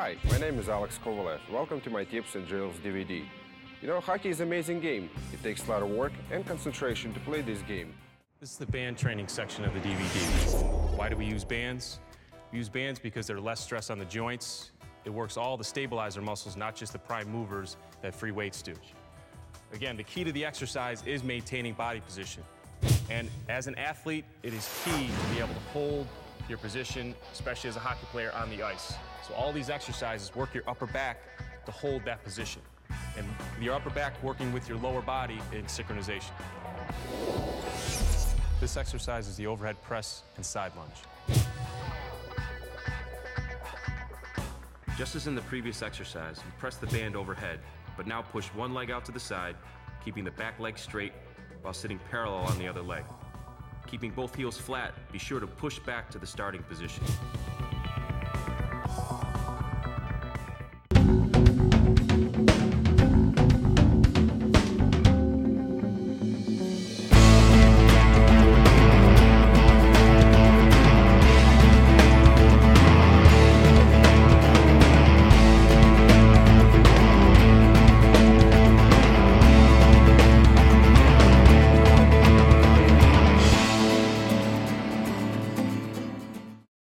Hi, my name is Alex Kovalev. Welcome to my Tips and Drills DVD. You know, hockey is an amazing game. It takes a lot of work and concentration to play this game. This is the band training section of the DVD. Why do we use bands? We use bands because they're less stress on the joints. It works all the stabilizer muscles, not just the prime movers that free weights do. Again, the key to the exercise is maintaining body position. And as an athlete, it is key to be able to hold your position, especially as a hockey player on the ice. So all these exercises work your upper back to hold that position. And your upper back working with your lower body in synchronization. This exercise is the overhead press and side lunge. Just as in the previous exercise, you press the band overhead, but now push one leg out to the side, keeping the back leg straight while sitting parallel on the other leg. Keeping both heels flat, be sure to push back to the starting position.